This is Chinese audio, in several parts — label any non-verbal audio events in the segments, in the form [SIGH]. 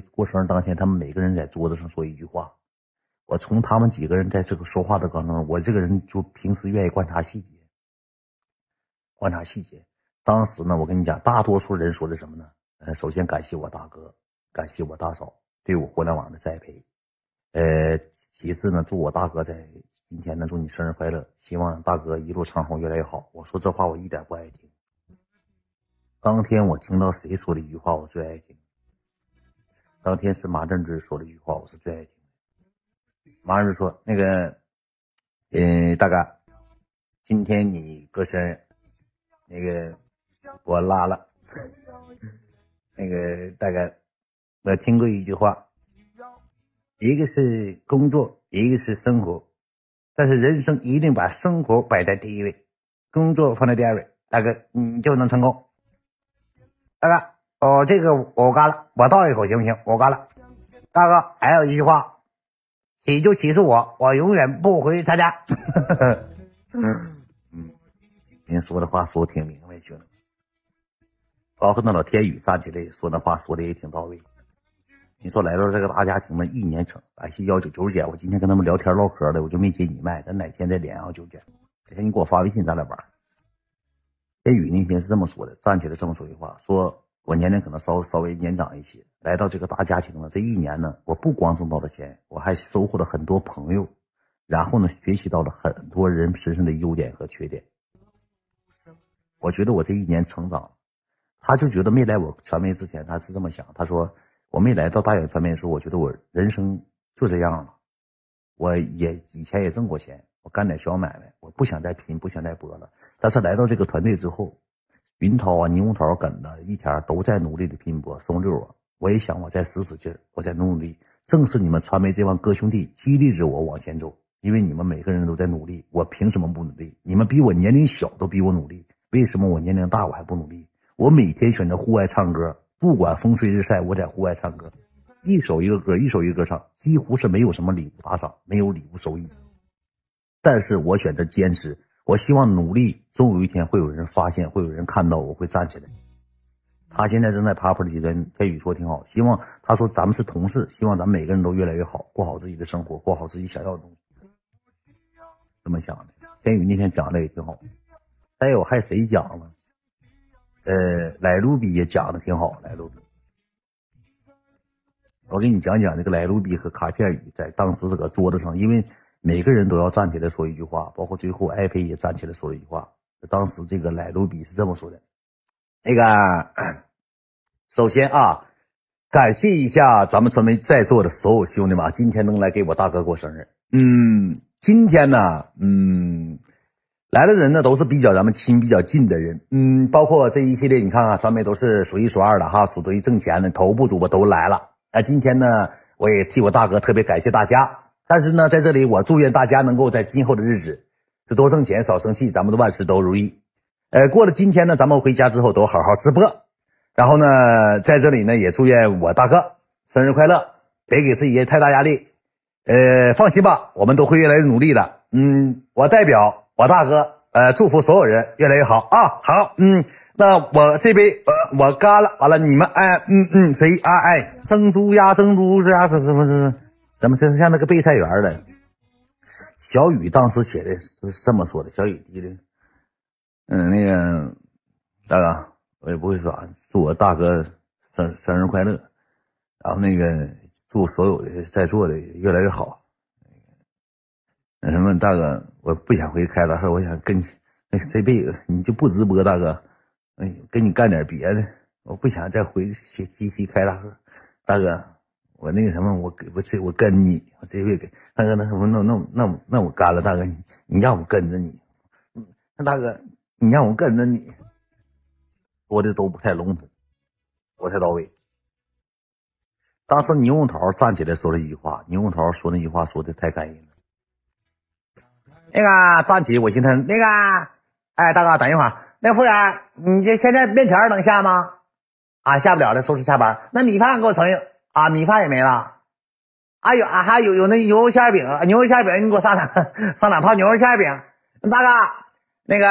过生日当天，他们每个人在桌子上说一句话。我从他们几个人在这个说话的过程中，我这个人就平时愿意观察细节，观察细节。当时呢，我跟你讲，大多数人说的什么呢？呃，首先感谢我大哥，感谢我大嫂对我互联网的栽培。呃，其次呢，祝我大哥在今天呢，祝你生日快乐，希望大哥一路长虹，越来越好。我说这话我一点不爱听。当天我听到谁说的一句话，我最爱听。当天是马正之说了一句话，我是最爱听的。马上就说：“那个，嗯，大哥，今天你过生日，那个我拉了。[LAUGHS] 那个大哥，我听过一句话，一个是工作，一个是生活，但是人生一定把生活摆在第一位，工作放在第二位。大哥，你就能成功。大哥，哦，这个我干了，我倒一口行不行？我干了。大哥，还有一句话。”起就起诉我，我永远不回他家。嗯 [LAUGHS] 嗯，您说的话说的挺明白，兄弟。包括那老天宇站起来说那话说的也挺到位。你说来到这个大家庭呢，一年成，感谢幺九九姐，我今天跟他们聊天唠嗑的，我就没接你麦，咱哪天再连啊，九姐。改天你给我发微信，咱俩玩。天宇那天是这么说的，站起来这么说句话，说。我年龄可能稍稍微年长一些，来到这个大家庭了。这一年呢，我不光挣到了钱，我还收获了很多朋友，然后呢，学习到了很多人身上的优点和缺点。我觉得我这一年成长，他就觉得没来我传媒之前，他是这么想。他说我没来到大远传媒的时候，我觉得我人生就这样了。我也以前也挣过钱，我干点小买卖，我不想再拼，不想再搏了。但是来到这个团队之后。云涛啊，牛涛、跟子一天都在努力的拼搏。松六啊，我也想我再使使劲儿，我再努努力。正是你们传媒这帮哥兄弟激励着我往前走，因为你们每个人都在努力，我凭什么不努力？你们比我年龄小都比我努力，为什么我年龄大我还不努力？我每天选择户外唱歌，不管风吹日晒，我在户外唱歌，一首一个歌，一首一个歌唱，几乎是没有什么礼物打赏，没有礼物收益，但是我选择坚持。我希望努力，总有一天会有人发现，会有人看到，我会站起来。他现在正在爬坡的阶段，天宇说挺好，希望他说咱们是同事，希望咱们每个人都越来越好，过好自己的生活，过好自己想要的东西。这么想的，天宇那天讲的也挺好。还有还谁讲了？呃，莱路比也讲的挺好，莱路比。我给你讲讲这个莱路比和卡片语在当时这个桌子上，因为。每个人都要站起来说一句话，包括最后艾飞也站起来说了一句话。当时这个莱卢比是这么说的：“那个，[CLEARS THROAT] 首先啊，感谢一下咱们传媒在座的所有兄弟们，今天能来给我大哥过生日。嗯，今天呢，嗯，来的人呢都是比较咱们亲、比较近的人。嗯，包括这一系列，你看看传媒都是数一数二的哈，数得挣钱的头部主播都来了。那今天呢，我也替我大哥特别感谢大家。”但是呢，在这里我祝愿大家能够在今后的日子是多挣钱少生气，咱们的万事都如意。呃，过了今天呢，咱们回家之后都好好直播。然后呢，在这里呢也祝愿我大哥生日快乐，别给自己太大压力。呃，放心吧，我们都会越来越努力的。嗯，我代表我大哥，呃，祝福所有人越来越好啊。好，嗯，那我这杯呃我干了，完了你们哎嗯嗯谁啊哎蒸猪呀蒸猪是呀是什么是？咱们真像那个备赛员的。小雨当时写的是这么说的：“小雨滴的，嗯，那个大哥，我也不会说，祝我大哥生生日快乐，然后那个祝所有的在座的越来越好。那什么，大哥，我不想回开大事，我想跟那这辈子你就不直播，大哥，哎，跟你干点别的，我不想再回去机器开大事，大哥。”我那个什么，我给我这我跟你，我这回给大哥，那什么，那那那那我干了，大哥，你让我跟着你，那大哥，你让我跟着你，说的都不太笼统，不太到位。当时牛红桃站起来说了一句话，牛红桃说那句话说的太感人了。那个站起，我心疼。那个，哎，大哥，等一会儿，那服务员，你这现在面条能下吗？啊，下不了了，收拾下班。那米饭给我盛一。啊，米饭也没了，啊有啊还有有那牛肉馅饼，牛肉馅饼你给我上两上两套牛肉馅饼，大哥那个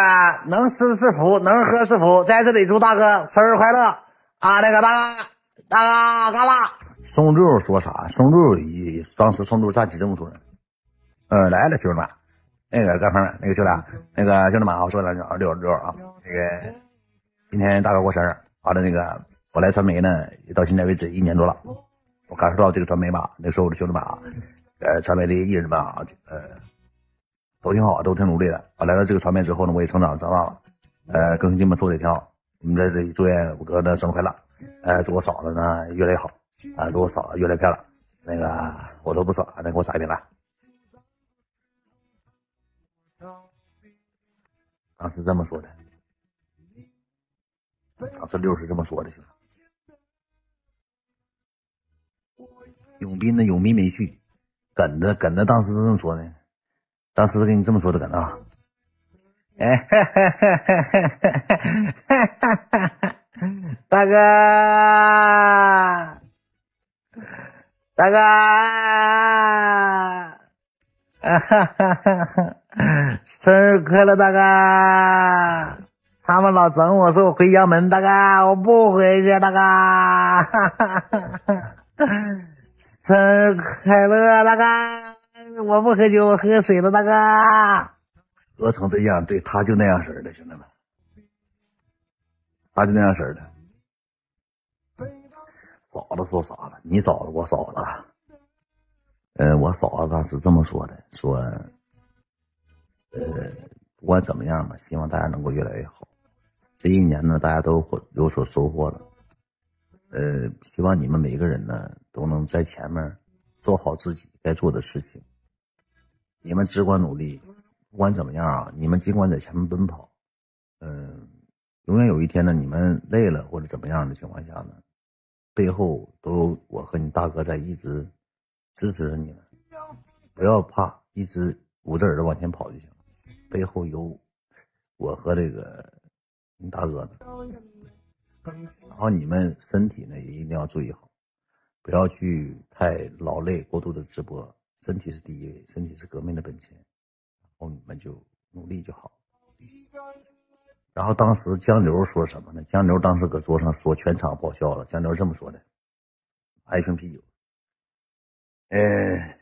能吃是福，能喝是福，在这里祝大哥生日快乐啊！那个大哥大哥干了，松六说啥？松六一当时松六站起这么说的，嗯，来了，兄弟们，那个哥们，那个兄弟，那个兄弟们啊，我说两句啊，六六啊，那个今天大哥过生日，完了那个我来传媒呢，到现在为止一年多了，我感受到这个传媒吧，那时候的兄弟们啊，呃，传媒的艺人们啊，呃，都挺好，都挺努力的。我来到这个传媒之后呢，我也成长长大了，呃，跟兄弟们做的也挺好。我们在这里祝愿我哥的生日快乐，呃，祝我嫂子呢越来越好，啊，祝我嫂子越来越漂亮。那个我都不说，再给我撒一瓶来。当时这么说的，当时六是这么说的，兄弟。永斌呢？永斌没去，耿子，耿子当时是这么说的，当时跟你这么说的，耿子。哎，哈哈哈哈哈哈！大哥，大哥，哈哈哈哈哈！生日快乐，大哥！他们老整我说我回阳门，大哥，我不回去，大哥！哈哈哈哈！生日快乐，大哥！我不喝酒，我喝水了，大哥。喝成这样，对他就那样式的，兄弟们，他就那样式的。嫂子说啥了？你嫂子，我嫂子。嗯，我嫂子当时这么说的，说，呃，不管怎么样吧，希望大家能够越来越好。这一年呢，大家都有所收获了。呃，希望你们每个人呢，都能在前面做好自己该做的事情。你们只管努力。不管怎么样啊，你们尽管在前面奔跑，嗯，永远有一天呢，你们累了或者怎么样的情况下呢，背后都有我和你大哥在一直支持着你们，不要怕，一直捂着耳朵往前跑就行了。背后有我和这个你大哥呢，然后你们身体呢也一定要注意好，不要去太劳累过度的直播，身体是第一位，身体是革命的本钱。然后你们就努力就好。然后当时江流说什么呢？江流当时搁桌上说全场爆笑了。江流这么说的：“一瓶啤酒。”嗯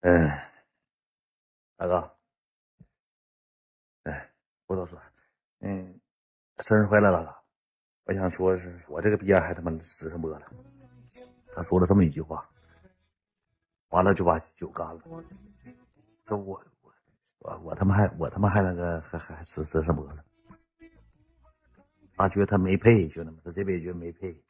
嗯，大哥，不多说，嗯，生日快乐，大哥！我想说是我这个逼样还他妈直上播了。他说了这么一句话。完了就把酒干了，说我我我我他妈还我他妈还那个还还吃吃什么了？他觉得他没配，兄弟们，他这辈子觉得没配。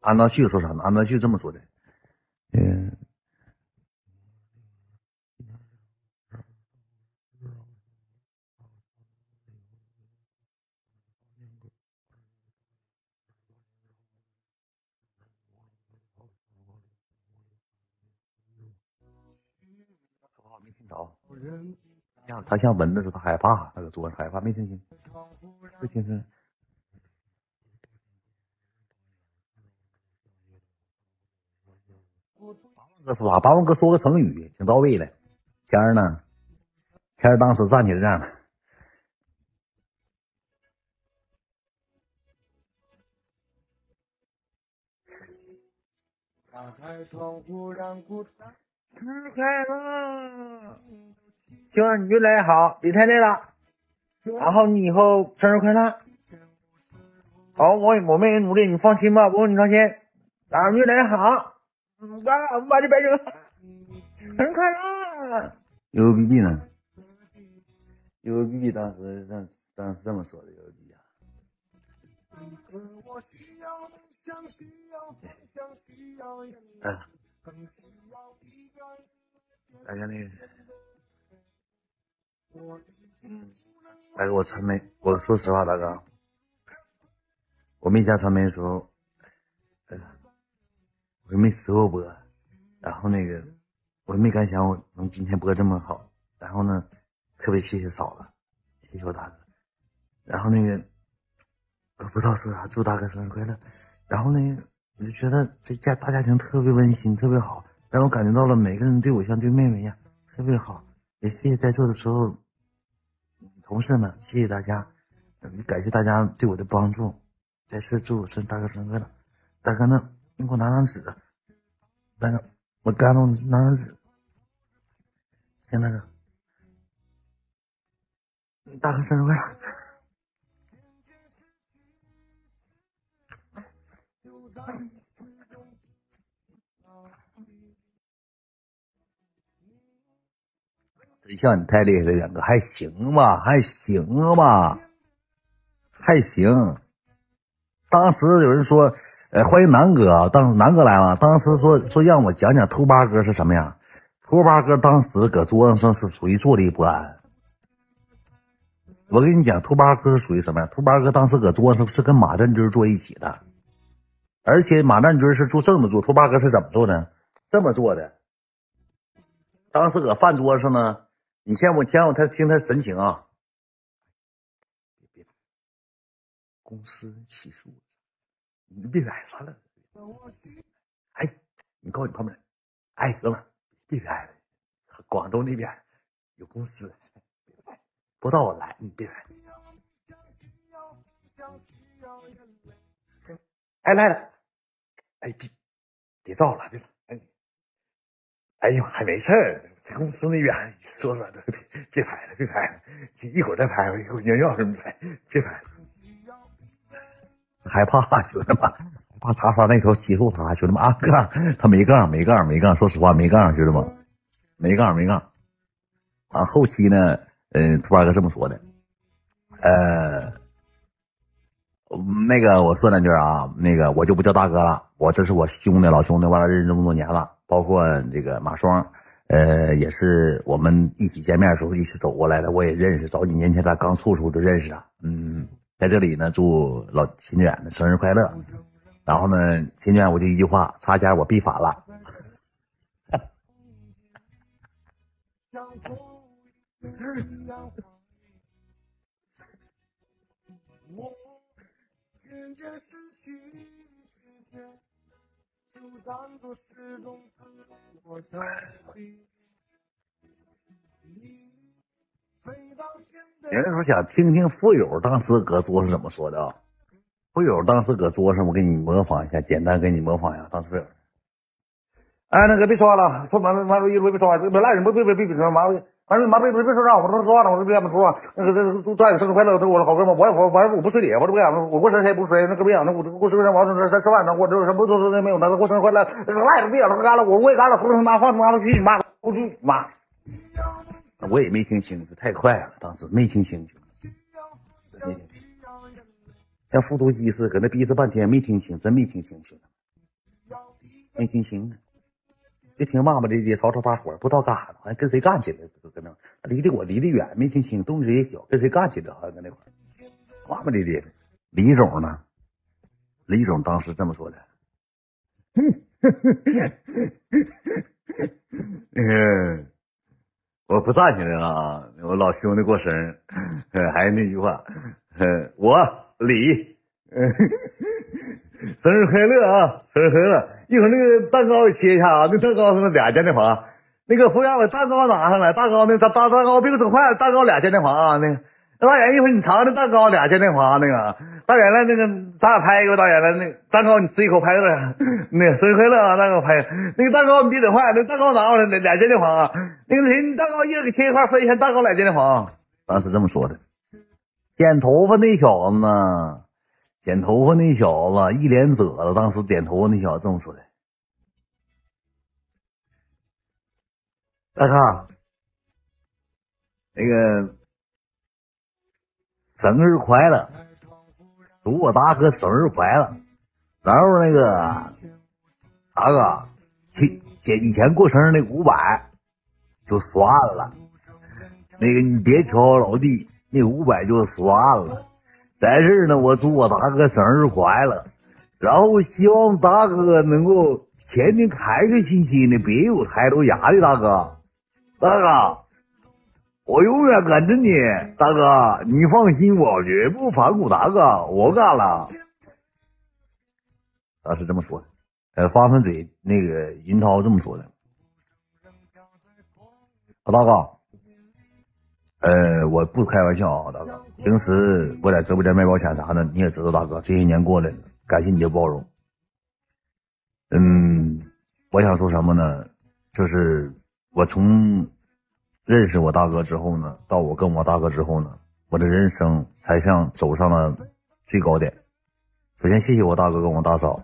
安道旭说啥呢？安道旭这么说的，嗯。他像蚊子似的害怕，那个桌上害怕，没听清，没听清。八万哥说啥？八万哥说个成语，挺到位的。天儿呢？天儿当时站起来这样。打开窗户，让生日快乐，希望你越来越好，别太累了。然后你以后生日快乐。好，我我们也努力，你放心吧，不用你操心。然后越来越好。嗯，完了，我们把这白酒。生日快乐。U B B 呢？U B B 当时当当时这么说的，U B B 啊。哎。大家那个，嗯，来给我传媒。我说实话，大哥，我没加传媒的时候，我没直过播，然后那个，我也没敢想我能今天播这么好。然后呢，特别谢谢嫂子，谢谢我大哥。然后那个，我不知道说啥，祝大哥生日快乐。然后呢，我就觉得这家大家庭特别温馨，特别好。让我感觉到了每个人对我像对妹妹一样，特别好。也谢谢在座的时候同事们，谢谢大家，感谢大家对我的帮助。再次祝我生大哥生日快乐！大哥呢？你给我拿张纸。大哥，我干了，拿张纸。行，大哥，大哥生日快乐！[LAUGHS] 对象你太厉害了，远哥还行吧？还行吧？还行。当时有人说，呃，欢迎南哥，当时南哥来了。当时说说让我讲讲兔八哥是什么样。兔八哥当时搁桌子上是属于坐立不安。我跟你讲，兔八哥是属于什么样？兔八哥当时搁桌子上是跟马占军坐一起的，而且马占军是坐这么坐，兔八哥是怎么坐的？这么坐的。当时搁饭桌上呢。你先我先我他听他神情啊！别别，公司起诉，你别拍算了。哎，你告诉你旁边，哎哥们，别拍了，广州那边有公司，不到我来，你别拍。哎来了，哎别别照了，别哎，哎呦还没事儿。在公司那边说说的，别别拍了，别拍了，一会儿再拍吧，一会儿尿尿什么拍，别拍了。害怕兄弟们，怕叉叉那头欺负他，兄弟们啊杠，他没杠，没杠，没杠，说实话没杠，兄弟们，没杠，没杠。啊，后期呢，嗯，兔八哥这么说的，呃，那个我说两句啊，那个我就不叫大哥了，我这是我兄弟，老兄弟，完了认识这么多年了，包括这个马双。呃，也是我们一起见面的时候一起走过来的，我也认识。早几年前咱刚处时候就认识啊。嗯，在这里呢，祝老秦远的生日快乐。然后呢，秦远我就一句话，差点我必反了。[LAUGHS] 有人说想听听富友当时搁桌上怎么说的啊？富友当时搁桌上，我给你模仿一下，简单给你模仿一下。当时，哎，那个别说话了，说完了完了，一会别说话，别赖人，别别别别别说妈了。完了，妈别别别说啥，我都说话了，我都别这么说。那个这祝大爷生日快乐，都我的好哥们，我我反正我不随礼，我这不讲我过生日谁也不随，那个别讲，那我过生日我说咱吃饭呢，我这什么都都没有，那过生日快乐，赖着别讲了，干了，我我也干了，胡他妈放妈的去你妈，我去妈，我也没听清，太快了，当时没听清楚，没听清，像复读机似的，搁那逼着半天没听清，真没听清楚，没听清。就听骂骂咧咧，吵吵把火，不知道干啥呢，好像跟谁干起来了，搁那离得我离得远，没听清，动静也小，跟谁干起来好像搁那块骂骂咧咧的。李总呢？李总当时这么说的：“嗯，[LAUGHS] 我不站起来了啊，我老兄弟过生日，还是那句话，我李。” [LAUGHS] 生日快乐啊！生日快乐！一会儿那个蛋糕切一下啊，那蛋糕是俩嘉年华。那个服务员把蛋糕拿上来，蛋糕那蛋蛋蛋糕别给我整坏了，蛋糕俩嘉年华啊。那个大爷，一会儿你尝尝那蛋糕俩嘉年华那个大爷来，那个咱俩拍一个大爷来，那蛋糕你吃一口拍个 [LAUGHS] 那生日快乐啊，蛋糕拍那个蛋糕你别整坏，那蛋糕拿过来俩俩健身房啊。那个谁，蛋糕一人给切一块分一下，蛋糕俩健身房。当时这么说的。剪头发那小子呢？剪头发那小子一脸褶子，当时剪头发那小子这么说的：“大哥，那个生日快乐，祝我大哥生日快乐。然后那个大哥，前以前过生日那五百就算了，那个你别挑老弟，那五百就算了。”在这儿呢，我祝我大哥生日快乐，然后希望大哥能够天天开开心心的，别有太多压力。大哥，大哥，我永远跟着你，大哥，你放心，我绝不反骨。大哥，我干了，他是这么说的。呃，发分嘴那个银涛这么说的，老大哥。呃，我不开玩笑啊，大哥。平时我在直播间卖保险啥的，你也知道，大哥这些年过来，感谢你的包容。嗯，我想说什么呢？就是我从认识我大哥之后呢，到我跟我大哥之后呢，我的人生才像走上了最高点。首先，谢谢我大哥跟我大嫂，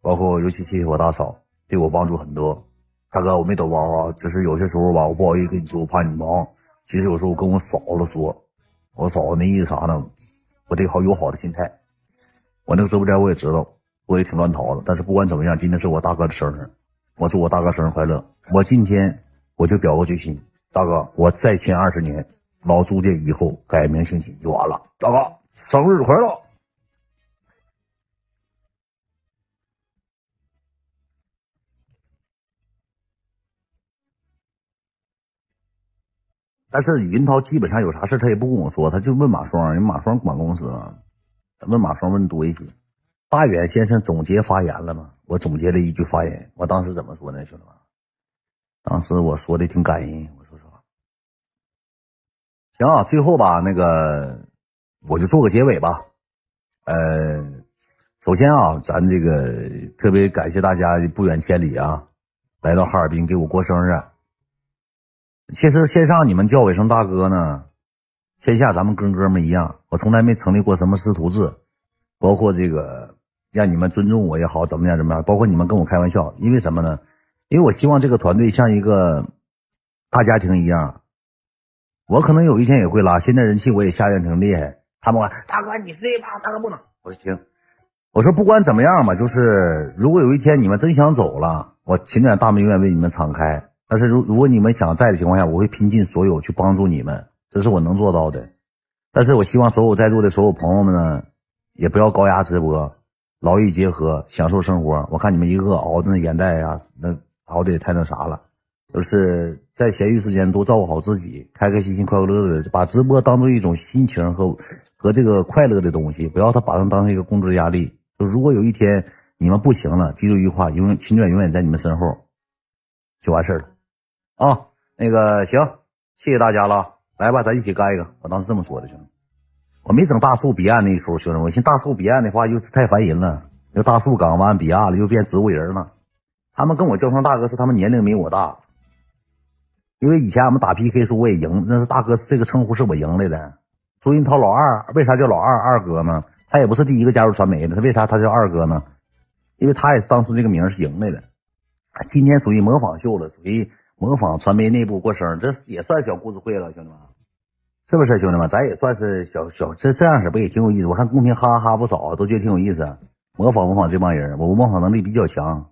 包括尤其谢谢我大嫂，对我帮助很多。大哥，我没抖包啊，只是有些时候吧，我不好意思跟你说，我怕你忙。其实有时候我跟我嫂子说。我嫂子那意思啥呢？我得好有好的心态。我那个直播间我也知道，我也挺乱套的。但是不管怎么样，今天是我大哥的生日，我祝我大哥生日快乐。我今天我就表个决心，大哥，我再签二十年，老朱家以后改名姓秦就完了。大哥，生日快乐！但是云涛基本上有啥事他也不跟我说，他就问马双，人马双管公司，问马双问多一些。大远先生总结发言了吗？我总结了一句发言，我当时怎么说呢，兄弟们？当时我说的挺感人，我说实话。行啊，最后吧，那个我就做个结尾吧。呃，首先啊，咱这个特别感谢大家不远千里啊，来到哈尔滨给我过生日。其实线上你们叫我一声大哥呢，线下咱们跟哥们一样。我从来没成立过什么师徒制，包括这个让你们尊重我也好，怎么样怎么样，包括你们跟我开玩笑，因为什么呢？因为我希望这个团队像一个大家庭一样。我可能有一天也会拉，现在人气我也下降挺厉害。他们说大哥你是谁吧？大哥不能，我说听，我说不管怎么样吧，就是如果有一天你们真想走了，我秦远大门永远为你们敞开。但是如如果你们想在的情况下，我会拼尽所有去帮助你们，这是我能做到的。但是我希望所有在座的所有朋友们呢，也不要高压直播，劳逸结合，享受生活。我看你们一个个熬的那眼袋呀，那熬的也太那啥了。就是在闲余时间多照顾好自己，开开心心、快快乐乐的，把直播当做一种心情和和这个快乐的东西，不要他把它当成一个工作压力。就如果有一天你们不行了，记住一句话：永远秦卷永远在你们身后，就完事儿了。啊，那个行，谢谢大家了，来吧，咱一起干一个。我当时这么说的，兄弟，我没整大树彼岸那一出，兄弟们，我寻大树彼岸的话又太烦人了，又大树港湾彼岸了，又变植物人了。他们跟我叫声大哥，是他们年龄没我大，因为以前俺们打 PK 时候我也赢，那是大哥这个称呼是我赢来的。朱云涛老二为啥叫老二二哥呢？他也不是第一个加入传媒的，他为啥他叫二哥呢？因为他也是当时这个名是赢来的。今天属于模仿秀了，属于。模仿传媒内部过生，这也算小故事会了，兄弟们，是不是兄弟们？咱也算是小小这这样式不也挺有意思？我看公屏哈哈哈不少，都觉得挺有意思。模仿模仿这帮人，我模仿能力比较强。